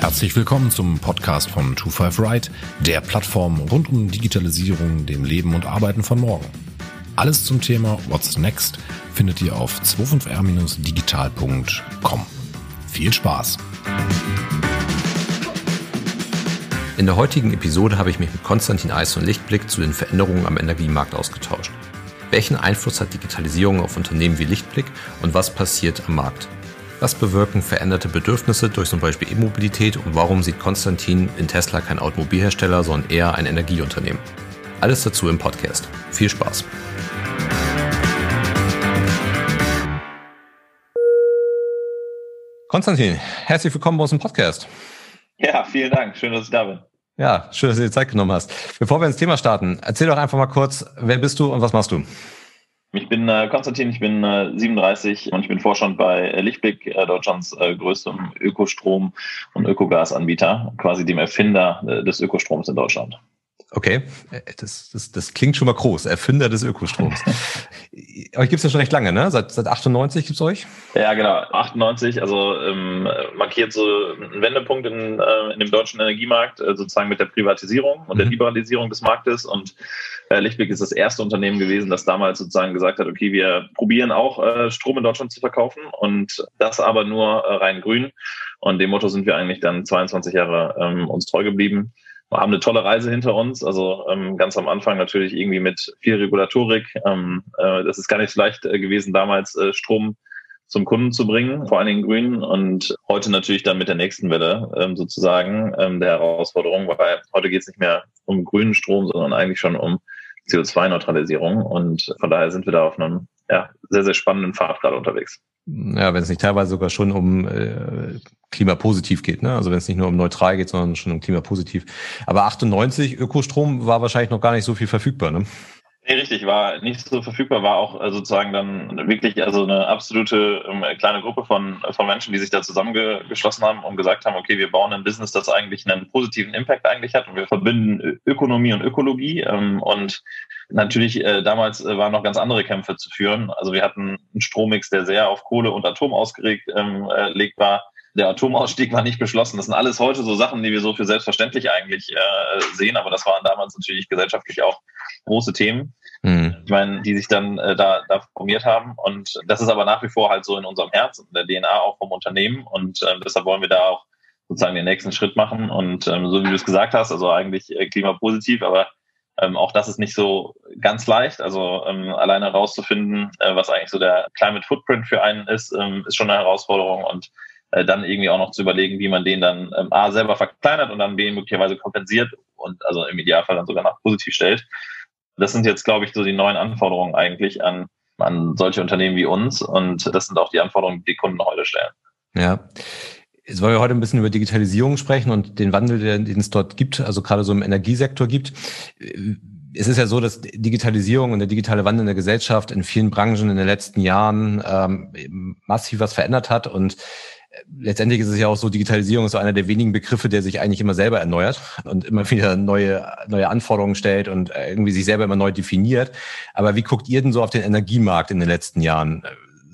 Herzlich willkommen zum Podcast von 25 Right, der Plattform rund um Digitalisierung, dem Leben und Arbeiten von morgen. Alles zum Thema What's Next findet ihr auf 25r-digital.com. Viel Spaß! In der heutigen Episode habe ich mich mit Konstantin Eis und Lichtblick zu den Veränderungen am Energiemarkt ausgetauscht. Welchen Einfluss hat Digitalisierung auf Unternehmen wie Lichtblick und was passiert am Markt? Was bewirken veränderte Bedürfnisse durch zum Beispiel E-Mobilität und warum sieht Konstantin in Tesla kein Automobilhersteller, sondern eher ein Energieunternehmen? Alles dazu im Podcast. Viel Spaß! Konstantin, herzlich willkommen bei uns im Podcast. Ja, vielen Dank. Schön, dass ich da bin. Ja, schön, dass du dir Zeit genommen hast. Bevor wir ins Thema starten, erzähl doch einfach mal kurz, wer bist du und was machst du? Ich bin äh, Konstantin, ich bin äh, 37 und ich bin Vorstand bei äh, Lichtblick, äh, Deutschlands äh, größtem Ökostrom- und Ökogasanbieter, quasi dem Erfinder äh, des Ökostroms in Deutschland. Okay, das, das, das klingt schon mal groß. Erfinder des Ökostroms. euch gibt's ja schon recht lange, ne? Seit, seit 98 gibt's euch? Ja, genau. 98, also ähm, markiert so einen Wendepunkt in, äh, in dem deutschen Energiemarkt, äh, sozusagen mit der Privatisierung und mhm. der Liberalisierung des Marktes. Und äh, Lichtblick ist das erste Unternehmen gewesen, das damals sozusagen gesagt hat, okay, wir probieren auch äh, Strom in Deutschland zu verkaufen und das aber nur äh, rein grün. Und dem Motto sind wir eigentlich dann 22 Jahre ähm, uns treu geblieben. Wir haben eine tolle Reise hinter uns. Also ähm, ganz am Anfang natürlich irgendwie mit viel Regulatorik. Ähm, äh, das ist gar nicht so leicht äh, gewesen, damals äh, Strom zum Kunden zu bringen, vor allen Dingen grün. Und heute natürlich dann mit der nächsten Welle ähm, sozusagen ähm, der Herausforderung, weil heute geht es nicht mehr um grünen Strom, sondern eigentlich schon um CO2-Neutralisierung. Und von daher sind wir da auf einem ja, sehr, sehr spannenden Pfad gerade unterwegs. Ja, wenn es nicht teilweise sogar schon um äh, klimapositiv geht, ne? Also wenn es nicht nur um neutral geht, sondern schon um klimapositiv. Aber 98 Ökostrom war wahrscheinlich noch gar nicht so viel verfügbar, ne? Nee, richtig, war nicht so verfügbar, war auch äh, sozusagen dann wirklich also eine absolute ähm, kleine Gruppe von, von Menschen, die sich da zusammengeschlossen haben und gesagt haben, okay, wir bauen ein Business, das eigentlich einen positiven Impact eigentlich hat und wir verbinden Ökonomie und Ökologie ähm, und natürlich äh, damals äh, waren noch ganz andere Kämpfe zu führen. Also wir hatten einen Strommix, der sehr auf Kohle und Atom ausgelegt ähm, äh, war der Atomausstieg war nicht beschlossen. Das sind alles heute so Sachen, die wir so für selbstverständlich eigentlich äh, sehen, aber das waren damals natürlich gesellschaftlich auch große Themen, mhm. ich meine, die sich dann äh, da, da formiert haben. Und das ist aber nach wie vor halt so in unserem Herz, in der DNA auch vom Unternehmen. Und äh, deshalb wollen wir da auch sozusagen den nächsten Schritt machen. Und ähm, so wie du es gesagt hast, also eigentlich äh, klimapositiv, aber ähm, auch das ist nicht so ganz leicht. Also ähm, alleine herauszufinden, äh, was eigentlich so der Climate Footprint für einen ist, ähm, ist schon eine Herausforderung. Und äh, dann irgendwie auch noch zu überlegen, wie man den dann ähm, A selber verkleinert und dann B möglicherweise kompensiert und also im Idealfall dann sogar noch positiv stellt. Das sind jetzt, glaube ich, so die neuen Anforderungen eigentlich an, an solche Unternehmen wie uns und das sind auch die Anforderungen, die die Kunden heute stellen. Ja. Jetzt wollen wir heute ein bisschen über Digitalisierung sprechen und den Wandel, den es dort gibt, also gerade so im Energiesektor gibt. Es ist ja so, dass Digitalisierung und der digitale Wandel in der Gesellschaft in vielen Branchen in den letzten Jahren ähm, massiv was verändert hat und letztendlich ist es ja auch so, Digitalisierung ist so einer der wenigen Begriffe, der sich eigentlich immer selber erneuert und immer wieder neue, neue Anforderungen stellt und irgendwie sich selber immer neu definiert. Aber wie guckt ihr denn so auf den Energiemarkt in den letzten Jahren?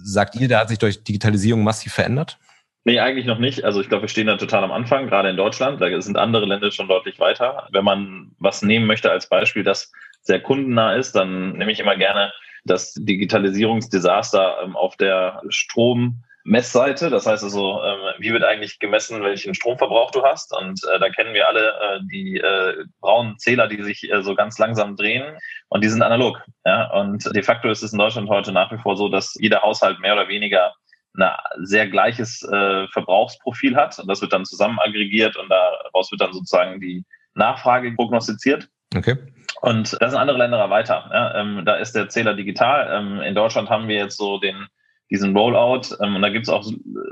Sagt ihr, der hat sich durch Digitalisierung massiv verändert? Nee, eigentlich noch nicht. Also ich glaube, wir stehen da total am Anfang, gerade in Deutschland. Da sind andere Länder schon deutlich weiter. Wenn man was nehmen möchte als Beispiel, das sehr kundennah ist, dann nehme ich immer gerne das Digitalisierungsdesaster ähm, auf der Strom- Messseite. Das heißt also, ähm, wie wird eigentlich gemessen, welchen Stromverbrauch du hast? Und äh, da kennen wir alle äh, die äh, braunen Zähler, die sich äh, so ganz langsam drehen. Und die sind analog. Ja? Und de facto ist es in Deutschland heute nach wie vor so, dass jeder Haushalt mehr oder weniger ein sehr gleiches äh, Verbrauchsprofil hat. Und das wird dann zusammen aggregiert und daraus wird dann sozusagen die Nachfrage prognostiziert. Okay. Und das sind andere Länder weiter. Ja? Ähm, da ist der Zähler digital. Ähm, in Deutschland haben wir jetzt so den diesen Rollout. Ähm, und da gibt es auch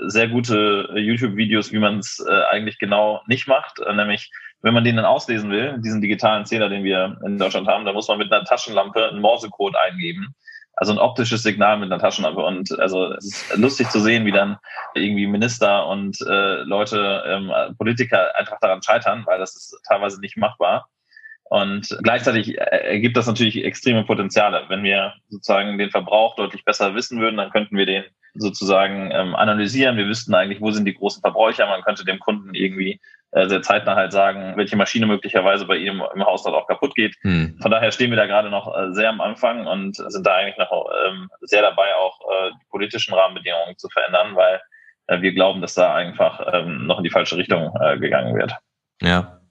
sehr gute äh, YouTube-Videos, wie man es äh, eigentlich genau nicht macht. Äh, nämlich, wenn man den dann auslesen will, diesen digitalen Zähler, den wir in Deutschland haben, dann muss man mit einer Taschenlampe einen Morsecode eingeben. Also ein optisches Signal mit einer Taschenlampe. Und also es ist lustig zu sehen, wie dann irgendwie Minister und äh, Leute, ähm, Politiker einfach daran scheitern, weil das ist teilweise nicht machbar. Und gleichzeitig ergibt das natürlich extreme Potenziale. Wenn wir sozusagen den Verbrauch deutlich besser wissen würden, dann könnten wir den sozusagen ähm, analysieren. Wir wüssten eigentlich, wo sind die großen Verbräucher. Man könnte dem Kunden irgendwie äh, sehr zeitnah halt sagen, welche Maschine möglicherweise bei ihm im Haushalt auch kaputt geht. Hm. Von daher stehen wir da gerade noch äh, sehr am Anfang und sind da eigentlich noch ähm, sehr dabei, auch äh, die politischen Rahmenbedingungen zu verändern, weil äh, wir glauben, dass da einfach ähm, noch in die falsche Richtung äh, gegangen wird. Ja, äh,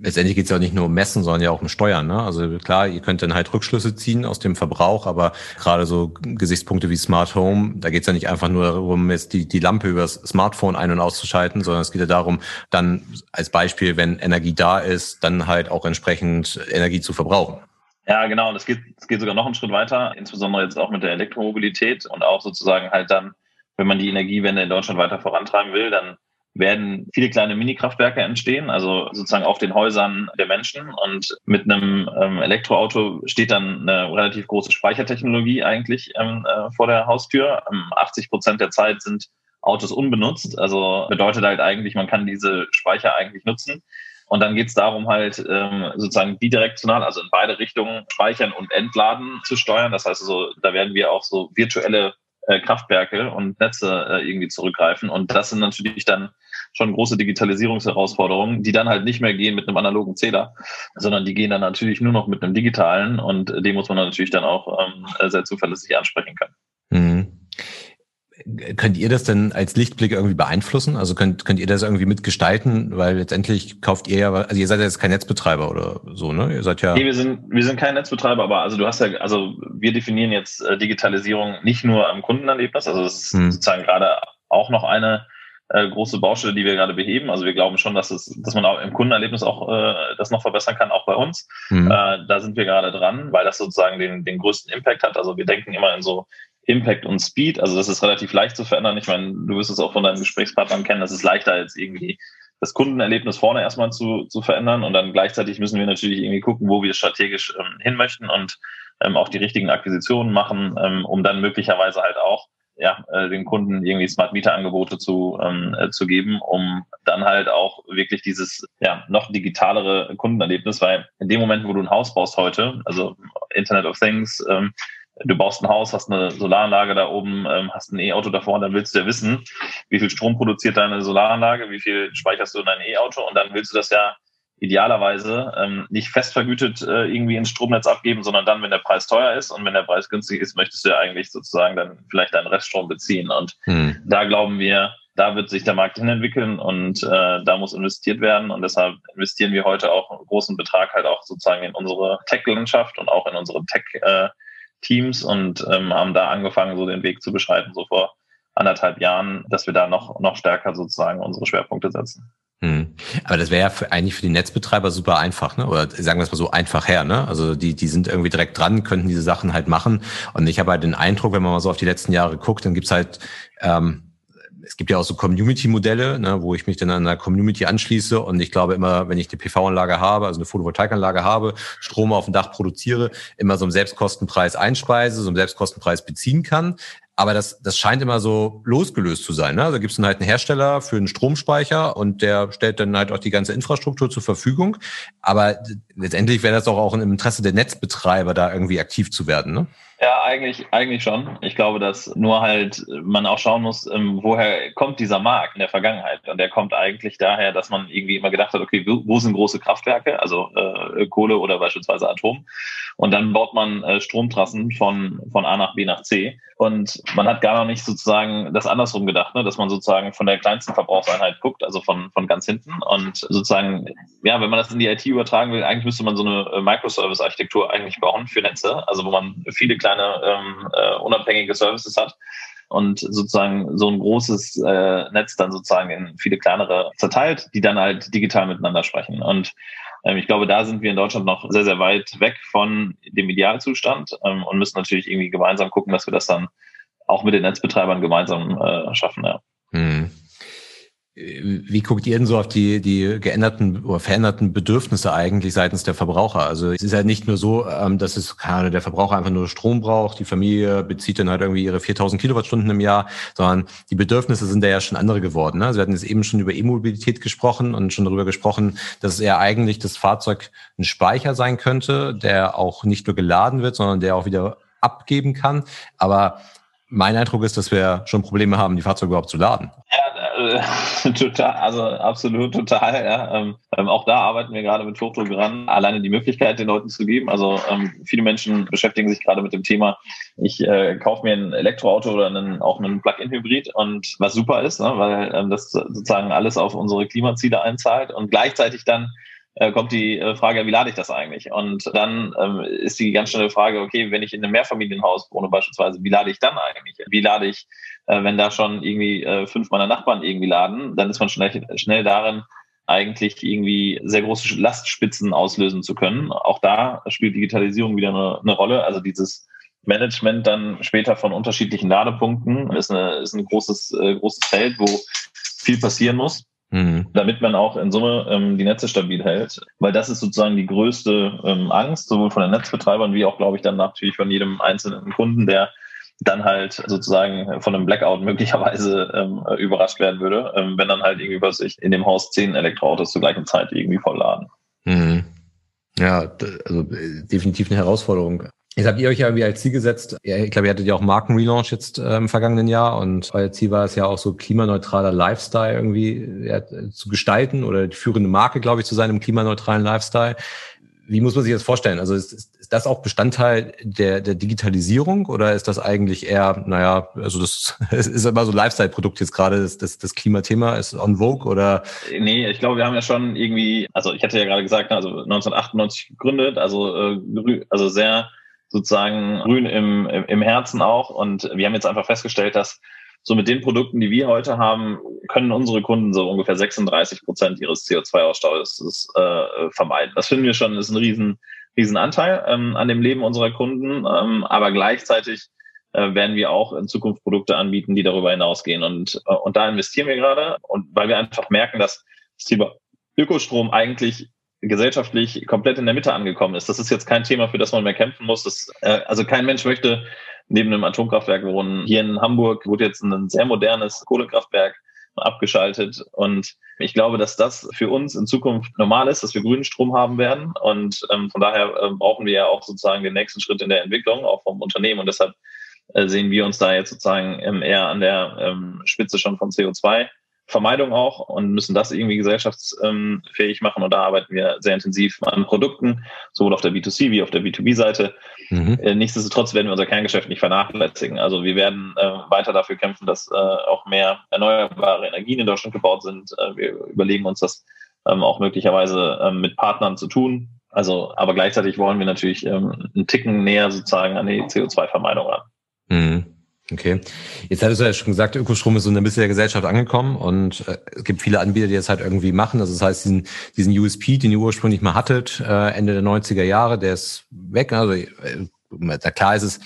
letztendlich geht es ja nicht nur um Messen, sondern ja auch um Steuern. Ne? Also klar, ihr könnt dann halt Rückschlüsse ziehen aus dem Verbrauch, aber gerade so Gesichtspunkte wie Smart Home, da geht es ja nicht einfach nur darum, jetzt die, die Lampe übers Smartphone ein- und auszuschalten, sondern es geht ja darum, dann als Beispiel, wenn Energie da ist, dann halt auch entsprechend Energie zu verbrauchen. Ja, genau. Und es geht, es geht sogar noch einen Schritt weiter, insbesondere jetzt auch mit der Elektromobilität und auch sozusagen halt dann, wenn man die Energiewende in Deutschland weiter vorantreiben will, dann werden viele kleine Mini-Kraftwerke entstehen, also sozusagen auf den Häusern der Menschen. Und mit einem ähm, Elektroauto steht dann eine relativ große Speichertechnologie eigentlich ähm, äh, vor der Haustür. 80 ähm, Prozent der Zeit sind Autos unbenutzt. Also bedeutet halt eigentlich, man kann diese Speicher eigentlich nutzen. Und dann geht es darum, halt ähm, sozusagen bidirektional, also in beide Richtungen speichern und entladen zu steuern. Das heißt also, da werden wir auch so virtuelle äh, Kraftwerke und Netze äh, irgendwie zurückgreifen. Und das sind natürlich dann schon große Digitalisierungsherausforderungen, die dann halt nicht mehr gehen mit einem analogen Zähler, sondern die gehen dann natürlich nur noch mit einem digitalen und den muss man natürlich dann auch ähm, sehr zuverlässig ansprechen können. Mhm. Könnt ihr das denn als Lichtblick irgendwie beeinflussen? Also könnt, könnt ihr das irgendwie mitgestalten? Weil letztendlich kauft ihr ja, also ihr seid ja jetzt kein Netzbetreiber oder so, ne? Ihr seid ja. Nee, wir sind, wir sind kein Netzbetreiber, aber also du hast ja, also wir definieren jetzt äh, Digitalisierung nicht nur am Kundenerlebnis, also das ist hm. sozusagen gerade auch noch eine äh, große Baustelle, die wir gerade beheben. Also wir glauben schon, dass es, dass man auch im Kundenerlebnis auch äh, das noch verbessern kann, auch bei uns. Mhm. Äh, da sind wir gerade dran, weil das sozusagen den, den größten Impact hat. Also wir denken immer in so Impact und Speed. Also das ist relativ leicht zu verändern. Ich meine, du wirst es auch von deinen Gesprächspartnern kennen. Das ist leichter als irgendwie das Kundenerlebnis vorne erstmal zu, zu verändern und dann gleichzeitig müssen wir natürlich irgendwie gucken, wo wir strategisch ähm, hin möchten und ähm, auch die richtigen Akquisitionen machen, ähm, um dann möglicherweise halt auch ja, äh, den Kunden irgendwie Smart Meter Angebote zu, ähm, äh, zu geben, um dann halt auch wirklich dieses ja, noch digitalere Kundenerlebnis, weil in dem Moment, wo du ein Haus baust heute, also Internet of Things, ähm, du baust ein Haus, hast eine Solaranlage da oben, ähm, hast ein E-Auto davor dann willst du ja wissen, wie viel Strom produziert deine Solaranlage, wie viel speicherst du in dein E-Auto und dann willst du das ja idealerweise ähm, nicht fest vergütet äh, irgendwie ins Stromnetz abgeben, sondern dann, wenn der Preis teuer ist und wenn der Preis günstig ist, möchtest du ja eigentlich sozusagen dann vielleicht deinen Reststrom beziehen. Und hm. da glauben wir, da wird sich der Markt hin entwickeln und äh, da muss investiert werden. Und deshalb investieren wir heute auch einen großen Betrag halt auch sozusagen in unsere Tech-Landschaft und auch in unsere Tech-Teams und ähm, haben da angefangen, so den Weg zu beschreiten, so vor anderthalb Jahren, dass wir da noch, noch stärker sozusagen unsere Schwerpunkte setzen. Hm. Aber das wäre ja für, eigentlich für die Netzbetreiber super einfach, ne? Oder sagen wir es mal so einfach her, ne? Also die, die sind irgendwie direkt dran, könnten diese Sachen halt machen. Und ich habe halt den Eindruck, wenn man mal so auf die letzten Jahre guckt, dann gibt's halt ähm, es gibt ja auch so Community-Modelle, ne, wo ich mich dann an einer Community anschließe und ich glaube immer, wenn ich eine PV-Anlage habe, also eine Photovoltaikanlage habe, Strom auf dem Dach produziere, immer so einen Selbstkostenpreis einspeise, so einen Selbstkostenpreis beziehen kann. Aber das, das scheint immer so losgelöst zu sein. Ne? Also gibt es dann halt einen Hersteller für einen Stromspeicher und der stellt dann halt auch die ganze Infrastruktur zur Verfügung. Aber letztendlich wäre das doch auch im Interesse der Netzbetreiber, da irgendwie aktiv zu werden. Ne? Ja, eigentlich, eigentlich schon. Ich glaube, dass nur halt man auch schauen muss, ähm, woher kommt dieser Markt in der Vergangenheit. Und der kommt eigentlich daher, dass man irgendwie immer gedacht hat, okay, wo sind große Kraftwerke, also äh, Kohle oder beispielsweise Atom. Und dann baut man äh, Stromtrassen von, von A nach B nach C. Und man hat gar noch nicht sozusagen das andersrum gedacht, ne? dass man sozusagen von der kleinsten Verbrauchseinheit guckt, also von, von ganz hinten. Und sozusagen, ja, wenn man das in die IT übertragen will, eigentlich müsste man so eine äh, Microservice-Architektur eigentlich bauen für Netze, also wo man viele kleine ähm, äh, unabhängige Services hat und sozusagen so ein großes äh, Netz dann sozusagen in viele kleinere zerteilt, die dann halt digital miteinander sprechen. Und ähm, ich glaube, da sind wir in Deutschland noch sehr, sehr weit weg von dem Idealzustand ähm, und müssen natürlich irgendwie gemeinsam gucken, dass wir das dann auch mit den Netzbetreibern gemeinsam äh, schaffen. Ja. Hm. Wie guckt ihr denn so auf die, die geänderten oder veränderten Bedürfnisse eigentlich seitens der Verbraucher? Also es ist ja nicht nur so, ähm, dass es keine, der Verbraucher einfach nur Strom braucht, die Familie bezieht dann halt irgendwie ihre 4000 Kilowattstunden im Jahr, sondern die Bedürfnisse sind ja schon andere geworden. Ne? Also wir hatten jetzt eben schon über E-Mobilität gesprochen und schon darüber gesprochen, dass er eigentlich das Fahrzeug ein Speicher sein könnte, der auch nicht nur geladen wird, sondern der auch wieder abgeben kann. Aber mein Eindruck ist, dass wir schon Probleme haben, die Fahrzeuge überhaupt zu laden. Ja, total, also absolut total. Ja. Ähm, ähm, auch da arbeiten wir gerade mit Hochdruck ran, alleine die Möglichkeit den Leuten zu geben. Also ähm, viele Menschen beschäftigen sich gerade mit dem Thema, ich äh, kaufe mir ein Elektroauto oder einen, auch einen Plug-in-Hybrid und was super ist, ne, weil ähm, das sozusagen alles auf unsere Klimaziele einzahlt und gleichzeitig dann äh, kommt die äh, Frage, wie lade ich das eigentlich? Und dann ähm, ist die ganz schnelle Frage, okay, wenn ich in einem Mehrfamilienhaus wohne beispielsweise, wie lade ich dann eigentlich? Wie lade ich, äh, wenn da schon irgendwie äh, fünf meiner Nachbarn irgendwie laden, dann ist man schnell, schnell darin, eigentlich irgendwie sehr große Lastspitzen auslösen zu können. Auch da spielt Digitalisierung wieder eine, eine Rolle. Also dieses Management dann später von unterschiedlichen Ladepunkten ist, eine, ist ein großes, äh, großes Feld, wo viel passieren muss mhm. damit man auch in Summe ähm, die Netze stabil hält. Weil das ist sozusagen die größte ähm, Angst, sowohl von den Netzbetreibern wie auch, glaube ich, dann natürlich von jedem einzelnen Kunden, der dann halt sozusagen von einem Blackout möglicherweise ähm, überrascht werden würde, ähm, wenn dann halt irgendwie sich in dem Haus zehn Elektroautos zur gleichen Zeit irgendwie vollladen. Mhm. Ja, also äh, definitiv eine Herausforderung. Jetzt habt ihr euch ja irgendwie als Ziel gesetzt, ich glaube, ihr hattet ja auch Markenrelaunch jetzt äh, im vergangenen Jahr und euer Ziel war es ja auch so klimaneutraler Lifestyle irgendwie ja, zu gestalten oder die führende Marke, glaube ich, zu sein im klimaneutralen Lifestyle. Wie muss man sich das vorstellen? Also ist, ist, ist das auch Bestandteil der, der Digitalisierung oder ist das eigentlich eher, naja, also das es ist immer so Lifestyle-Produkt jetzt gerade, das, das, das Klimathema ist on vogue oder? Nee, ich glaube, wir haben ja schon irgendwie, also ich hatte ja gerade gesagt, also 1998 gegründet, also, äh, also sehr sozusagen grün im, im Herzen auch. Und wir haben jetzt einfach festgestellt, dass so mit den Produkten, die wir heute haben, können unsere Kunden so ungefähr 36 Prozent ihres CO2-Ausstoßes äh, vermeiden. Das finden wir schon, ist ein riesen, riesen Anteil ähm, an dem Leben unserer Kunden. Ähm, aber gleichzeitig äh, werden wir auch in Zukunft Produkte anbieten, die darüber hinausgehen. Und, äh, und da investieren wir gerade. Und weil wir einfach merken, dass das Thema Ökostrom eigentlich gesellschaftlich komplett in der Mitte angekommen ist. Das ist jetzt kein Thema, für das man mehr kämpfen muss. Das, äh, also kein Mensch möchte neben einem Atomkraftwerk wohnen. Hier in Hamburg wurde jetzt ein sehr modernes Kohlekraftwerk abgeschaltet. Und ich glaube, dass das für uns in Zukunft normal ist, dass wir grünen Strom haben werden. Und ähm, von daher äh, brauchen wir ja auch sozusagen den nächsten Schritt in der Entwicklung, auch vom Unternehmen. Und deshalb äh, sehen wir uns da jetzt sozusagen ähm, eher an der ähm, Spitze schon von CO2 Vermeidung auch und müssen das irgendwie gesellschaftsfähig machen. Und da arbeiten wir sehr intensiv an Produkten, sowohl auf der B2C wie auf der B2B-Seite. Mhm. Äh, nichtsdestotrotz werden wir unser Kerngeschäft nicht vernachlässigen. Also wir werden äh, weiter dafür kämpfen, dass äh, auch mehr erneuerbare Energien in Deutschland gebaut sind. Äh, wir überlegen uns das ähm, auch möglicherweise ähm, mit Partnern zu tun. Also, aber gleichzeitig wollen wir natürlich ähm, einen Ticken näher sozusagen an die CO2-Vermeidung ran. Mhm. Okay. Jetzt hattest du ja schon gesagt, Ökostrom ist so in der Mitte der Gesellschaft angekommen und äh, es gibt viele Anbieter, die das halt irgendwie machen. Also das heißt, diesen, diesen USP, den ihr ursprünglich mal hattet, äh, Ende der 90er Jahre, der ist weg. Also äh, klar ist es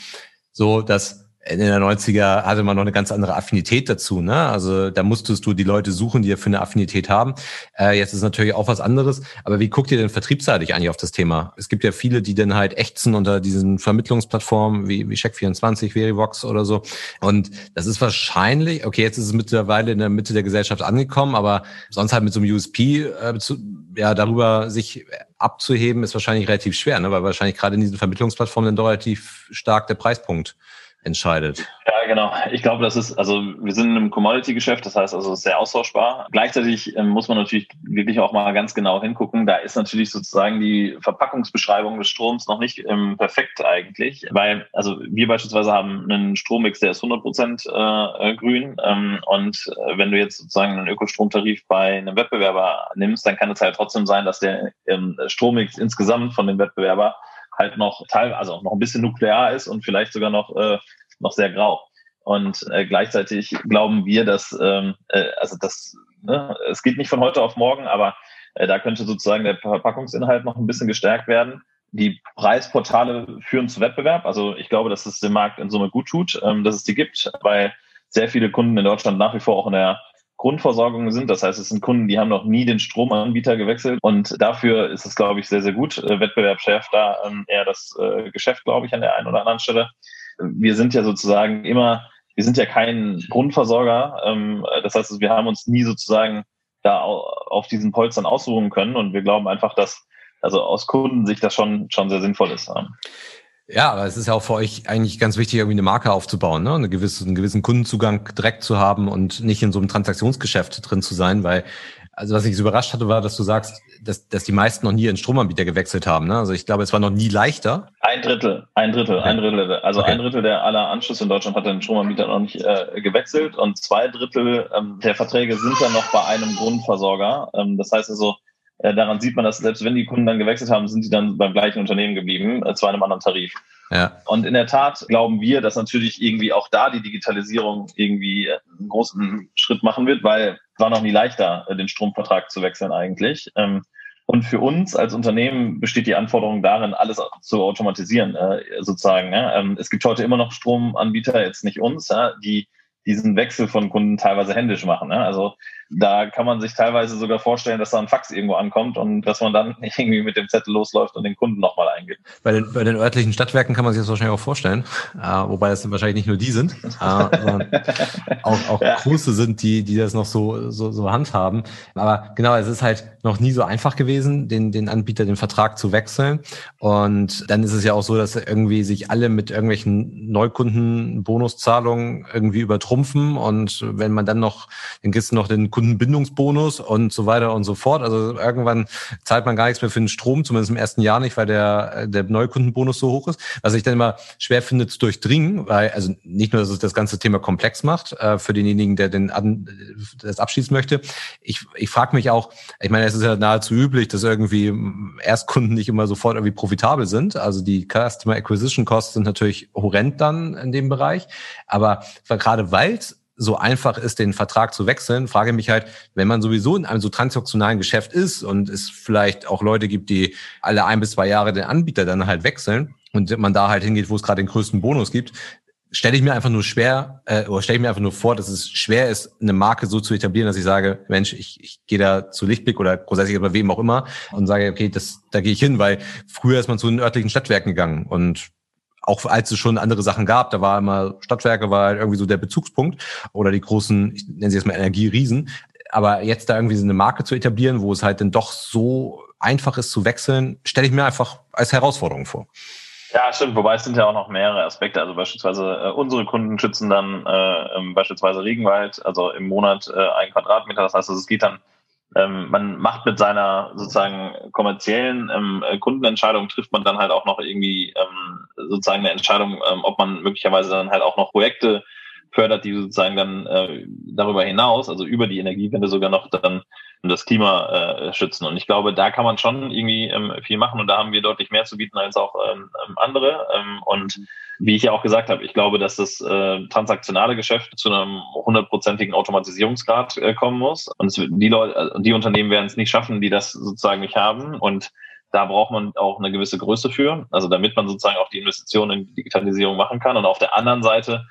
so, dass in den 90er hatte man noch eine ganz andere Affinität dazu. Ne? Also da musstest du die Leute suchen, die ja für eine Affinität haben. Äh, jetzt ist natürlich auch was anderes. Aber wie guckt ihr denn vertriebsseitig eigentlich auf das Thema? Es gibt ja viele, die dann halt ächzen unter diesen Vermittlungsplattformen wie, wie Check24, Verivox oder so. Und das ist wahrscheinlich, okay, jetzt ist es mittlerweile in der Mitte der Gesellschaft angekommen, aber sonst halt mit so einem USP äh, zu, ja, darüber sich abzuheben, ist wahrscheinlich relativ schwer, ne? weil wahrscheinlich gerade in diesen Vermittlungsplattformen dann doch relativ stark der Preispunkt entscheidet. Ja, genau. Ich glaube, das ist, also wir sind in einem Commodity-Geschäft, das heißt also sehr austauschbar. Gleichzeitig ähm, muss man natürlich wirklich auch mal ganz genau hingucken. Da ist natürlich sozusagen die Verpackungsbeschreibung des Stroms noch nicht ähm, perfekt eigentlich, weil also wir beispielsweise haben einen Strommix, der ist 100 Prozent äh, grün ähm, und äh, wenn du jetzt sozusagen einen Ökostromtarif bei einem Wettbewerber nimmst, dann kann es halt trotzdem sein, dass der ähm, Strommix insgesamt von dem Wettbewerber halt noch teil, also noch ein bisschen nuklear ist und vielleicht sogar noch, äh, noch sehr grau. Und äh, gleichzeitig glauben wir, dass, ähm, äh, also das, ne, es geht nicht von heute auf morgen, aber äh, da könnte sozusagen der Verpackungsinhalt noch ein bisschen gestärkt werden. Die Preisportale führen zu Wettbewerb. Also ich glaube, dass es dem Markt in Summe gut tut, ähm, dass es die gibt, weil sehr viele Kunden in Deutschland nach wie vor auch in der Grundversorgung sind. Das heißt, es sind Kunden, die haben noch nie den Stromanbieter gewechselt und dafür ist es, glaube ich, sehr, sehr gut. Äh, Wettbewerb schärft da ähm, eher das äh, Geschäft, glaube ich, an der einen oder anderen Stelle. Wir sind ja sozusagen immer, wir sind ja kein Grundversorger. Ähm, das heißt, wir haben uns nie sozusagen da auf diesen Polstern ausruhen können und wir glauben einfach, dass also aus Kundensicht das schon, schon sehr sinnvoll ist. Ja, aber es ist ja auch für euch eigentlich ganz wichtig, irgendwie eine Marke aufzubauen, ne? Eine gewisse, einen gewissen Kundenzugang direkt zu haben und nicht in so einem Transaktionsgeschäft drin zu sein, weil also was ich so überrascht hatte, war, dass du sagst, dass, dass die meisten noch nie einen Stromanbieter gewechselt haben. Ne? Also ich glaube, es war noch nie leichter. Ein Drittel, ein Drittel, ein Drittel. Also okay. ein Drittel der aller Anschlüsse in Deutschland hat den Stromanbieter noch nicht äh, gewechselt und zwei Drittel ähm, der Verträge sind ja noch bei einem Grundversorger. Ähm, das heißt also, daran sieht man, dass selbst wenn die Kunden dann gewechselt haben, sind sie dann beim gleichen Unternehmen geblieben, äh, zwar in einem anderen Tarif. Ja. Und in der Tat glauben wir, dass natürlich irgendwie auch da die Digitalisierung irgendwie einen großen Schritt machen wird, weil es war noch nie leichter, äh, den Stromvertrag zu wechseln eigentlich. Ähm, und für uns als Unternehmen besteht die Anforderung darin, alles zu automatisieren, sozusagen. Ähm, es gibt heute immer noch Stromanbieter, jetzt nicht uns, die diesen Wechsel von Kunden teilweise händisch machen. Also da kann man sich teilweise sogar vorstellen, dass da ein Fax irgendwo ankommt und dass man dann irgendwie mit dem Zettel losläuft und den Kunden nochmal eingibt. Bei den, bei den örtlichen Stadtwerken kann man sich das wahrscheinlich auch vorstellen, äh, wobei das wahrscheinlich nicht nur die sind, äh, sondern auch, auch ja. große sind, die, die das noch so, so, so handhaben. Aber genau, es ist halt noch nie so einfach gewesen, den, den Anbieter, den Vertrag zu wechseln. Und dann ist es ja auch so, dass irgendwie sich alle mit irgendwelchen Neukundenbonuszahlungen irgendwie übertrumpfen. Und wenn man dann noch, dann gibt es noch den Kunden Kundenbindungsbonus und so weiter und so fort. Also irgendwann zahlt man gar nichts mehr für den Strom, zumindest im ersten Jahr nicht, weil der, der Neukundenbonus so hoch ist. Was ich dann immer schwer finde zu durchdringen, weil, also nicht nur, dass es das ganze Thema komplex macht, äh, für denjenigen, der den an, das abschließen möchte. Ich, ich frage mich auch, ich meine, es ist ja nahezu üblich, dass irgendwie Erstkunden nicht immer sofort irgendwie profitabel sind. Also die Customer Acquisition Costs sind natürlich horrend dann in dem Bereich. Aber gerade weil so einfach ist, den Vertrag zu wechseln, frage mich halt, wenn man sowieso in einem so transaktionalen Geschäft ist und es vielleicht auch Leute gibt, die alle ein bis zwei Jahre den Anbieter dann halt wechseln und man da halt hingeht, wo es gerade den größten Bonus gibt, stelle ich mir einfach nur schwer, äh, oder stelle ich mir einfach nur vor, dass es schwer ist, eine Marke so zu etablieren, dass ich sage, Mensch, ich, ich gehe da zu Lichtblick oder grundsätzlich bei wem auch immer und sage, okay, das, da gehe ich hin, weil früher ist man zu den örtlichen Stadtwerken gegangen und auch als es schon andere Sachen gab, da war immer Stadtwerke war halt irgendwie so der Bezugspunkt oder die großen, ich nenne sie jetzt mal Energieriesen. Aber jetzt da irgendwie so eine Marke zu etablieren, wo es halt dann doch so einfach ist zu wechseln, stelle ich mir einfach als Herausforderung vor. Ja, stimmt. Wobei es sind ja auch noch mehrere Aspekte. Also beispielsweise äh, unsere Kunden schützen dann äh, beispielsweise Regenwald, also im Monat äh, ein Quadratmeter. Das heißt, also es geht dann ähm, man macht mit seiner sozusagen kommerziellen ähm, Kundenentscheidung trifft man dann halt auch noch irgendwie ähm, sozusagen eine Entscheidung, ähm, ob man möglicherweise dann halt auch noch Projekte fördert, die sozusagen dann äh, darüber hinaus, also über die Energiewende sogar noch dann das Klima äh, schützen. Und ich glaube, da kann man schon irgendwie ähm, viel machen und da haben wir deutlich mehr zu bieten als auch ähm, ähm andere. Ähm, und wie ich ja auch gesagt habe, ich glaube, dass das äh, transaktionale Geschäft zu einem hundertprozentigen Automatisierungsgrad äh, kommen muss. Und die Leute, äh, die Unternehmen werden es nicht schaffen, die das sozusagen nicht haben. Und da braucht man auch eine gewisse Größe für, also damit man sozusagen auch die Investitionen in Digitalisierung machen kann. Und auf der anderen Seite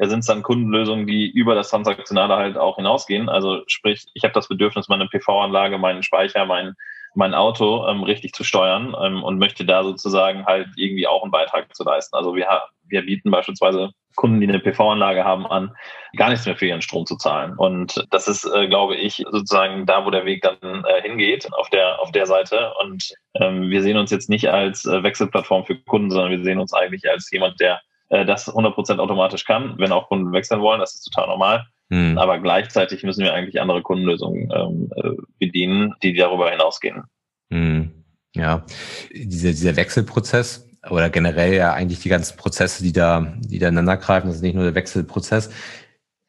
ja, sind es dann Kundenlösungen, die über das Transaktionale halt auch hinausgehen. Also sprich, ich habe das Bedürfnis, meine PV-Anlage, meinen Speicher, mein, mein Auto ähm, richtig zu steuern ähm, und möchte da sozusagen halt irgendwie auch einen Beitrag zu leisten. Also wir, wir bieten beispielsweise Kunden, die eine PV-Anlage haben, an, gar nichts mehr für ihren Strom zu zahlen. Und das ist, äh, glaube ich, sozusagen da, wo der Weg dann äh, hingeht, auf der, auf der Seite. Und ähm, wir sehen uns jetzt nicht als äh, Wechselplattform für Kunden, sondern wir sehen uns eigentlich als jemand, der äh, das 100% automatisch kann, wenn auch Kunden wechseln wollen. Das ist total normal. Hm. Aber gleichzeitig müssen wir eigentlich andere Kundenlösungen ähm, äh, bedienen, die darüber hinausgehen. Hm. Ja, dieser, dieser Wechselprozess oder generell ja eigentlich die ganzen Prozesse, die da, die da ineinander greifen, das ist nicht nur der Wechselprozess,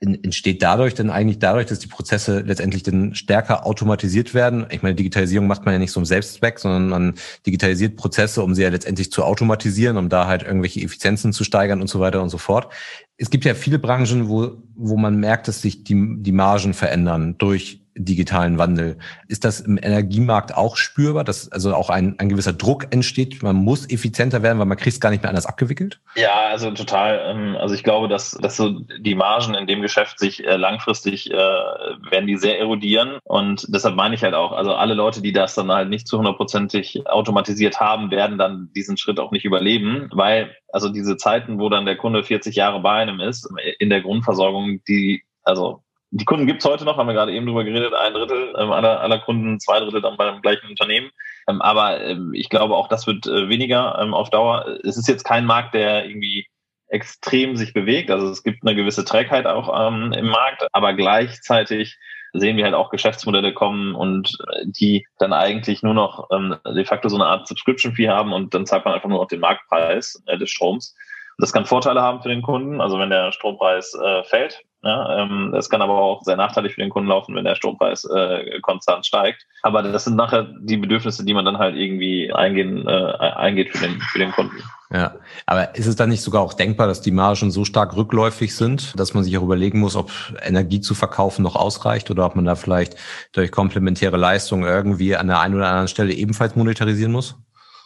entsteht dadurch dann eigentlich dadurch, dass die Prozesse letztendlich dann stärker automatisiert werden? Ich meine, Digitalisierung macht man ja nicht so im Selbstzweck, sondern man digitalisiert Prozesse, um sie ja letztendlich zu automatisieren, um da halt irgendwelche Effizienzen zu steigern und so weiter und so fort. Es gibt ja viele Branchen, wo, wo man merkt, dass sich die, die Margen verändern durch digitalen Wandel. Ist das im Energiemarkt auch spürbar, dass also auch ein, ein gewisser Druck entsteht? Man muss effizienter werden, weil man kriegt es gar nicht mehr anders abgewickelt? Ja, also total. Ähm, also ich glaube, dass, dass so die Margen in dem Geschäft sich äh, langfristig äh, werden die sehr erodieren. Und deshalb meine ich halt auch, also alle Leute, die das dann halt nicht zu hundertprozentig automatisiert haben, werden dann diesen Schritt auch nicht überleben, weil also diese Zeiten, wo dann der Kunde 40 Jahre bei einem ist, in der Grundversorgung, die, also die Kunden gibt's heute noch, haben wir gerade eben drüber geredet, ein Drittel ähm, aller, aller Kunden, zwei Drittel dann beim gleichen Unternehmen. Ähm, aber ähm, ich glaube, auch das wird äh, weniger ähm, auf Dauer. Es ist jetzt kein Markt, der irgendwie extrem sich bewegt. Also es gibt eine gewisse Trägheit auch ähm, im Markt, aber gleichzeitig sehen wir halt auch Geschäftsmodelle kommen und äh, die dann eigentlich nur noch ähm, de facto so eine Art Subscription-Fee haben und dann zahlt man einfach nur noch den Marktpreis äh, des Stroms. Das kann Vorteile haben für den Kunden, also wenn der Strompreis äh, fällt. Ja, ähm, das kann aber auch sehr nachteilig für den Kunden laufen, wenn der Strompreis äh, konstant steigt. Aber das sind nachher die Bedürfnisse, die man dann halt irgendwie eingehen, äh, eingeht für den, für den Kunden. Ja, aber ist es dann nicht sogar auch denkbar, dass die Margen so stark rückläufig sind, dass man sich auch überlegen muss, ob Energie zu verkaufen noch ausreicht oder ob man da vielleicht durch komplementäre Leistungen irgendwie an der einen oder anderen Stelle ebenfalls monetarisieren muss?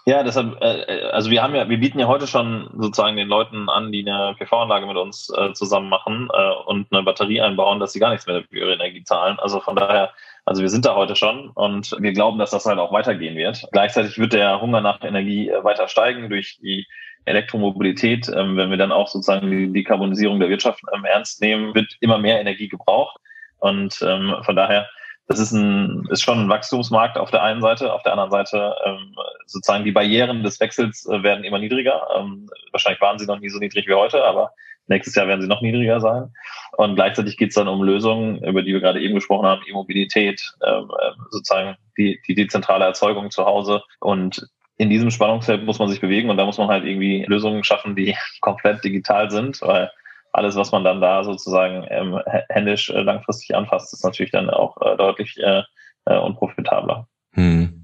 Ja, deshalb, äh, also wir haben ja, wir bieten ja heute schon sozusagen den Leuten an, die eine PV-Anlage mit uns äh, zusammen machen äh, und eine Batterie einbauen, dass sie gar nichts mehr für ihre Energie zahlen. Also von daher, also wir sind da heute schon und wir glauben, dass das halt auch weitergehen wird. Gleichzeitig wird der Hunger nach Energie äh, weiter steigen durch die Elektromobilität. Ähm, wenn wir dann auch sozusagen die Dekarbonisierung der Wirtschaft ähm, ernst nehmen, wird immer mehr Energie gebraucht. Und ähm, von daher das ist ein ist schon ein Wachstumsmarkt auf der einen Seite, auf der anderen Seite ähm, sozusagen die Barrieren des Wechsels äh, werden immer niedriger. Ähm, wahrscheinlich waren sie noch nie so niedrig wie heute, aber nächstes Jahr werden sie noch niedriger sein. Und gleichzeitig geht es dann um Lösungen, über die wir gerade eben gesprochen haben, E-Mobilität, ähm, äh, sozusagen die, die dezentrale Erzeugung zu Hause. Und in diesem Spannungsfeld muss man sich bewegen und da muss man halt irgendwie Lösungen schaffen, die komplett digital sind, weil alles, was man dann da sozusagen ähm, händisch äh, langfristig anfasst, ist natürlich dann auch äh, deutlich äh, äh, unprofitabler. Hm.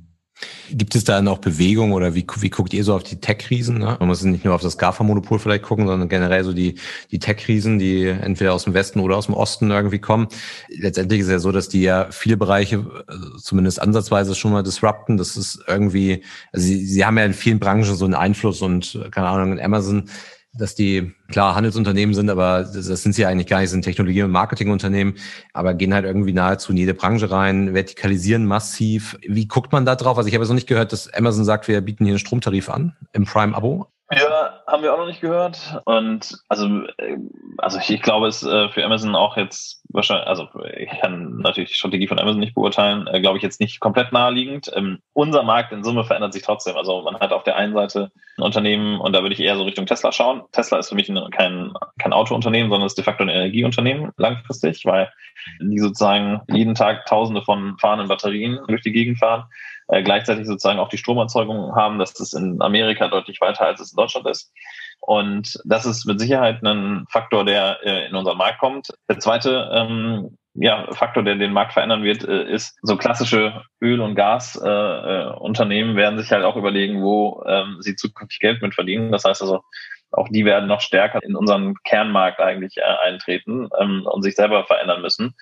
Gibt es da noch Bewegung oder wie, wie guckt ihr so auf die Tech-Riesen? Ne? Man muss nicht nur auf das GAFA-Monopol vielleicht gucken, sondern generell so die, die Tech-Riesen, die entweder aus dem Westen oder aus dem Osten irgendwie kommen. Letztendlich ist es ja so, dass die ja viele Bereiche äh, zumindest ansatzweise schon mal disrupten. Das ist irgendwie, also sie, sie haben ja in vielen Branchen so einen Einfluss und keine Ahnung, in Amazon dass die klar Handelsunternehmen sind, aber das, sind sie eigentlich gar nicht, sind Technologie- und Marketingunternehmen, aber gehen halt irgendwie nahezu in jede Branche rein, vertikalisieren massiv. Wie guckt man da drauf? Also ich habe noch nicht gehört, dass Amazon sagt, wir bieten hier einen Stromtarif an im Prime-Abo. Ja, haben wir auch noch nicht gehört. Und also, äh, also ich, glaube, es äh, für Amazon auch jetzt wahrscheinlich, also ich kann natürlich die Strategie von Amazon nicht beurteilen, äh, glaube ich jetzt nicht komplett naheliegend. Ähm, unser Markt in Summe verändert sich trotzdem. Also man hat auf der einen Seite ein Unternehmen und da würde ich eher so Richtung Tesla schauen. Tesla ist für mich kein, kein Autounternehmen, sondern ist de facto ein Energieunternehmen langfristig, weil die sozusagen jeden Tag Tausende von fahrenden Batterien durch die Gegend fahren gleichzeitig sozusagen auch die Stromerzeugung haben. Das ist in Amerika deutlich weiter, als es in Deutschland ist. Und das ist mit Sicherheit ein Faktor, der äh, in unseren Markt kommt. Der zweite ähm, ja, Faktor, der den Markt verändern wird, äh, ist so klassische Öl- und Gasunternehmen äh, werden sich halt auch überlegen, wo ähm, sie zukünftig Geld mit verdienen. Das heißt also, auch die werden noch stärker in unseren Kernmarkt eigentlich äh, eintreten ähm, und sich selber verändern müssen.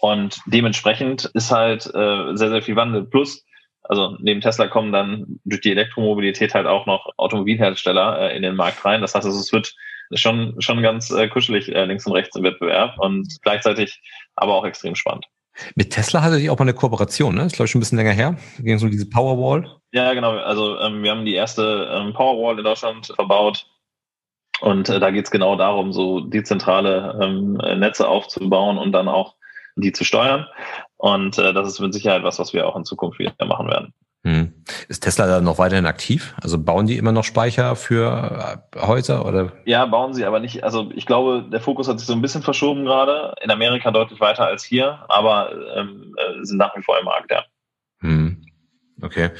Und dementsprechend ist halt äh, sehr, sehr viel Wandel. Plus, also neben Tesla kommen dann durch die Elektromobilität halt auch noch Automobilhersteller äh, in den Markt rein. Das heißt, also, es wird schon, schon ganz äh, kuschelig äh, links und rechts im Wettbewerb und gleichzeitig aber auch extrem spannend. Mit Tesla hatte ich auch mal eine Kooperation, ne? Das ist, glaube ich, schon ein bisschen länger her. Ging so um diese Powerwall. Ja, genau. Also ähm, wir haben die erste ähm, Powerwall in Deutschland verbaut. Und äh, da geht es genau darum, so dezentrale ähm, Netze aufzubauen und dann auch die zu steuern. Und äh, das ist mit Sicherheit was, was wir auch in Zukunft wieder machen werden. Hm. Ist Tesla da noch weiterhin aktiv? Also bauen die immer noch Speicher für äh, Häuser oder? Ja, bauen sie aber nicht. Also ich glaube, der Fokus hat sich so ein bisschen verschoben gerade. In Amerika deutlich weiter als hier, aber ähm, äh, sind nach wie vor im Markt, ja. Hm. Okay.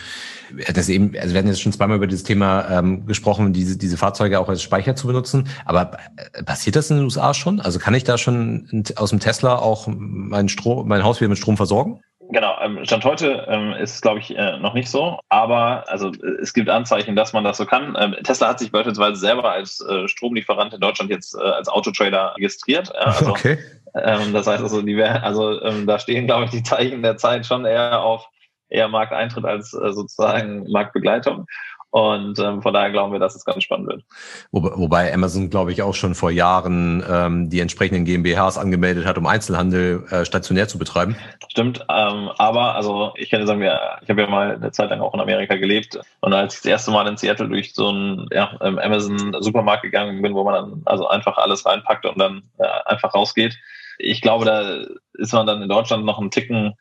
Das eben, also wir hatten jetzt schon zweimal über dieses Thema ähm, gesprochen, diese, diese Fahrzeuge auch als Speicher zu benutzen. Aber äh, passiert das in den USA schon? Also kann ich da schon aus dem Tesla auch mein Strom, mein Haus wieder mit Strom versorgen? Genau, ähm, Stand heute ähm, ist glaube ich äh, noch nicht so, aber also es gibt Anzeichen, dass man das so kann. Ähm, Tesla hat sich beispielsweise selber als äh, Stromlieferant in Deutschland jetzt äh, als Autotrader registriert. Also, okay. Ähm, das heißt also, die, also da stehen, glaube ich, die Zeichen der Zeit schon eher auf eher Markteintritt als äh, sozusagen Marktbegleitung. Und ähm, von daher glauben wir, dass es ganz spannend wird. Wobei, wobei Amazon, glaube ich, auch schon vor Jahren ähm, die entsprechenden GmbHs angemeldet hat, um Einzelhandel äh, stationär zu betreiben. Stimmt, ähm, aber also ich kann dir sagen, wir, ich habe ja mal eine Zeit lang auch in Amerika gelebt und als ich das erste Mal in Seattle durch so einen ja, Amazon-Supermarkt gegangen bin, wo man dann also einfach alles reinpackt und dann äh, einfach rausgeht, ich glaube, da ist man dann in Deutschland noch einen Ticken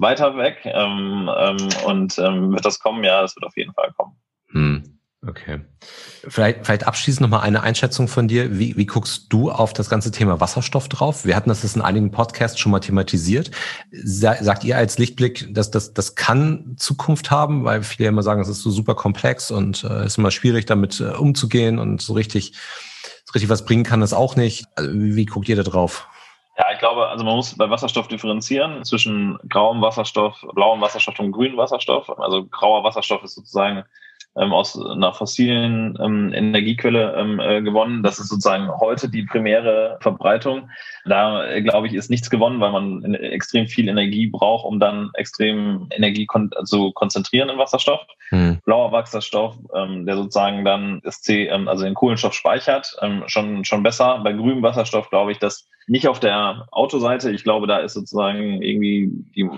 weiter weg ähm, ähm, und ähm, wird das kommen? Ja, das wird auf jeden Fall kommen. Hm. Okay. Vielleicht, vielleicht abschließend nochmal eine Einschätzung von dir. Wie, wie guckst du auf das ganze Thema Wasserstoff drauf? Wir hatten das in einigen Podcasts schon mal thematisiert. Sagt ihr als Lichtblick, dass das, das kann Zukunft haben? Weil viele immer sagen, es ist so super komplex und äh, ist immer schwierig, damit äh, umzugehen und so richtig, so richtig was bringen kann das auch nicht. Also, wie, wie guckt ihr da drauf? Ja, ich glaube, also man muss bei Wasserstoff differenzieren zwischen grauem Wasserstoff, blauem Wasserstoff und grünem Wasserstoff. Also grauer Wasserstoff ist sozusagen ähm, aus einer fossilen ähm, Energiequelle ähm, äh, gewonnen. Das ist sozusagen heute die primäre Verbreitung. Da, äh, glaube ich, ist nichts gewonnen, weil man in, extrem viel Energie braucht, um dann extrem Energie kon zu konzentrieren in Wasserstoff. Hm. Blauer Wasserstoff, ähm, der sozusagen dann das C, ähm, also den Kohlenstoff speichert, ähm, schon, schon besser. Bei grünem Wasserstoff glaube ich, dass nicht auf der Autoseite. Ich glaube, da ist sozusagen irgendwie die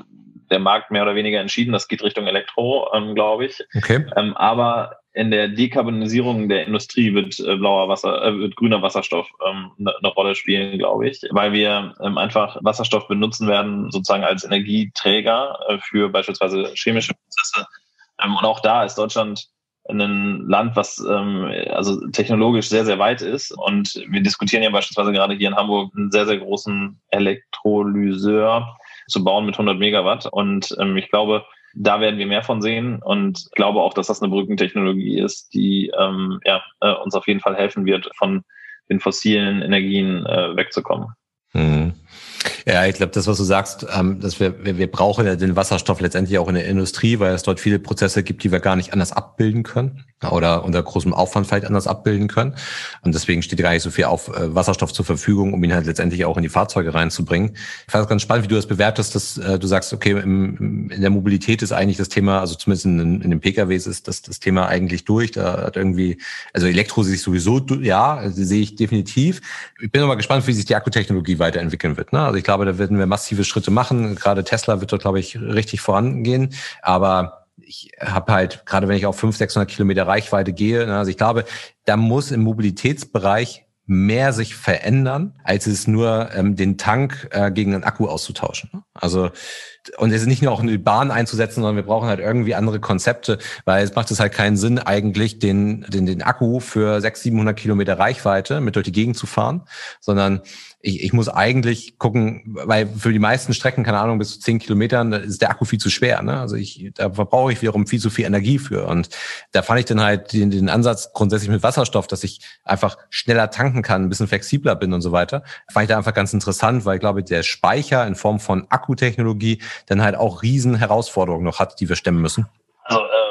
der Markt mehr oder weniger entschieden. Das geht Richtung Elektro, ähm, glaube ich. Okay. Ähm, aber in der Dekarbonisierung der Industrie wird äh, blauer Wasser, äh, wird grüner Wasserstoff ähm, eine ne Rolle spielen, glaube ich, weil wir ähm, einfach Wasserstoff benutzen werden sozusagen als Energieträger äh, für beispielsweise chemische Prozesse. Ähm, und auch da ist Deutschland ein Land, was ähm, also technologisch sehr, sehr weit ist. Und wir diskutieren ja beispielsweise gerade hier in Hamburg einen sehr, sehr großen Elektrolyseur, zu bauen mit 100 Megawatt. Und ähm, ich glaube, da werden wir mehr von sehen und glaube auch, dass das eine Brückentechnologie ist, die ähm, ja, äh, uns auf jeden Fall helfen wird, von den fossilen Energien äh, wegzukommen. Mhm. Ja, ich glaube, das, was du sagst, ähm, dass wir, wir, wir brauchen ja den Wasserstoff letztendlich auch in der Industrie, weil es dort viele Prozesse gibt, die wir gar nicht anders abbilden können oder unter großem Aufwand vielleicht anders abbilden können. Und deswegen steht gar nicht so viel auf äh, Wasserstoff zur Verfügung, um ihn halt letztendlich auch in die Fahrzeuge reinzubringen. Ich fand es ganz spannend, wie du das bewertest, dass äh, du sagst, okay, im, in der Mobilität ist eigentlich das Thema, also zumindest in, in den PKWs ist das, das Thema eigentlich durch. Da hat irgendwie, also Elektro sehe ich sowieso, ja, sehe ich definitiv. Ich bin aber gespannt, wie sich die Akkutechnologie weiterentwickeln wird. Ne? Also ich glaube, da werden wir massive Schritte machen. Gerade Tesla wird dort, glaube ich, richtig vorangehen. Aber ich habe halt, gerade wenn ich auf 500, 600 Kilometer Reichweite gehe, ne, also ich glaube, da muss im Mobilitätsbereich mehr sich verändern, als es nur ähm, den Tank äh, gegen einen Akku auszutauschen. Ne? Also und es ist nicht nur auch in die Bahn einzusetzen, sondern wir brauchen halt irgendwie andere Konzepte, weil es macht es halt keinen Sinn, eigentlich den, den, den Akku für 600, 700 Kilometer Reichweite mit durch die Gegend zu fahren, sondern ich, ich muss eigentlich gucken, weil für die meisten Strecken, keine Ahnung, bis zu zehn Kilometern ist der Akku viel zu schwer. Ne? Also ich, da verbrauche ich wiederum viel zu viel Energie für. Und da fand ich dann halt den, den Ansatz grundsätzlich mit Wasserstoff, dass ich einfach schneller tanken kann, ein bisschen flexibler bin und so weiter. Fand ich da einfach ganz interessant, weil ich glaube, der Speicher in Form von Akkutechnologie dann halt auch riesen Herausforderungen noch hat, die wir stemmen müssen. Also ähm,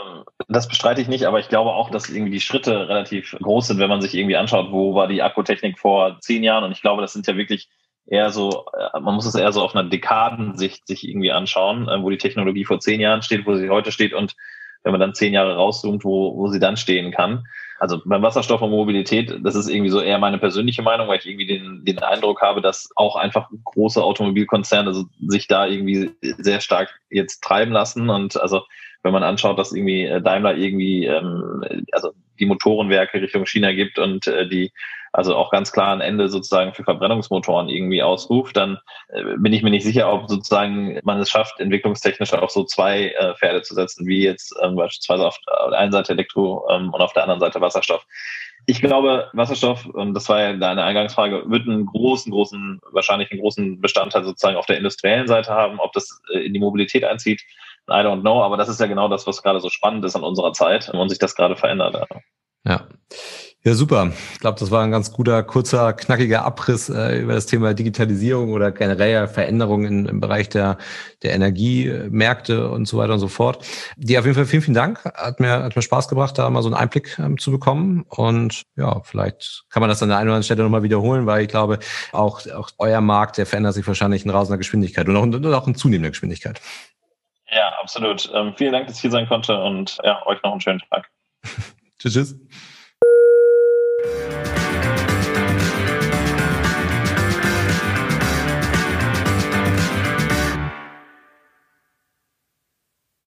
das bestreite ich nicht, aber ich glaube auch, dass irgendwie die Schritte relativ groß sind, wenn man sich irgendwie anschaut, wo war die Akkutechnik vor zehn Jahren. Und ich glaube, das sind ja wirklich eher so, äh, man muss es eher so auf einer Dekadensicht sich irgendwie anschauen, äh, wo die Technologie vor zehn Jahren steht, wo sie heute steht und wenn man dann zehn Jahre rauszoomt, wo, wo sie dann stehen kann. Also beim Wasserstoff und Mobilität, das ist irgendwie so eher meine persönliche Meinung, weil ich irgendwie den, den Eindruck habe, dass auch einfach große Automobilkonzerne sich da irgendwie sehr stark jetzt treiben lassen. Und also wenn man anschaut, dass irgendwie äh, Daimler irgendwie ähm, also die Motorenwerke Richtung China gibt und äh, die also auch ganz klar ein Ende sozusagen für Verbrennungsmotoren irgendwie ausruft, dann äh, bin ich mir nicht sicher, ob sozusagen man es schafft, entwicklungstechnisch auch so zwei äh, Pferde zu setzen, wie jetzt ähm, beispielsweise auf der einen Seite Elektro ähm, und auf der anderen Seite Wasserstoff. Ich glaube, Wasserstoff, und das war ja deine Eingangsfrage, wird einen großen, großen, wahrscheinlich einen großen Bestandteil sozusagen auf der industriellen Seite haben. Ob das äh, in die Mobilität einzieht, I don't know, aber das ist ja genau das, was gerade so spannend ist an unserer Zeit und sich das gerade verändert. Ja. Ja, super. Ich glaube, das war ein ganz guter, kurzer, knackiger Abriss äh, über das Thema Digitalisierung oder generell Veränderungen im Bereich der, der Energiemärkte und so weiter und so fort. Die auf jeden Fall vielen, vielen Dank. Hat mir, hat mir Spaß gebracht, da mal so einen Einblick ähm, zu bekommen. Und ja, vielleicht kann man das an der einen oder anderen Stelle nochmal wiederholen, weil ich glaube, auch, auch euer Markt, der verändert sich wahrscheinlich in rasender Geschwindigkeit und auch, und auch in zunehmender Geschwindigkeit. Ja, absolut. Ähm, vielen Dank, dass ich hier sein konnte und ja, euch noch einen schönen Tag. tschüss. tschüss.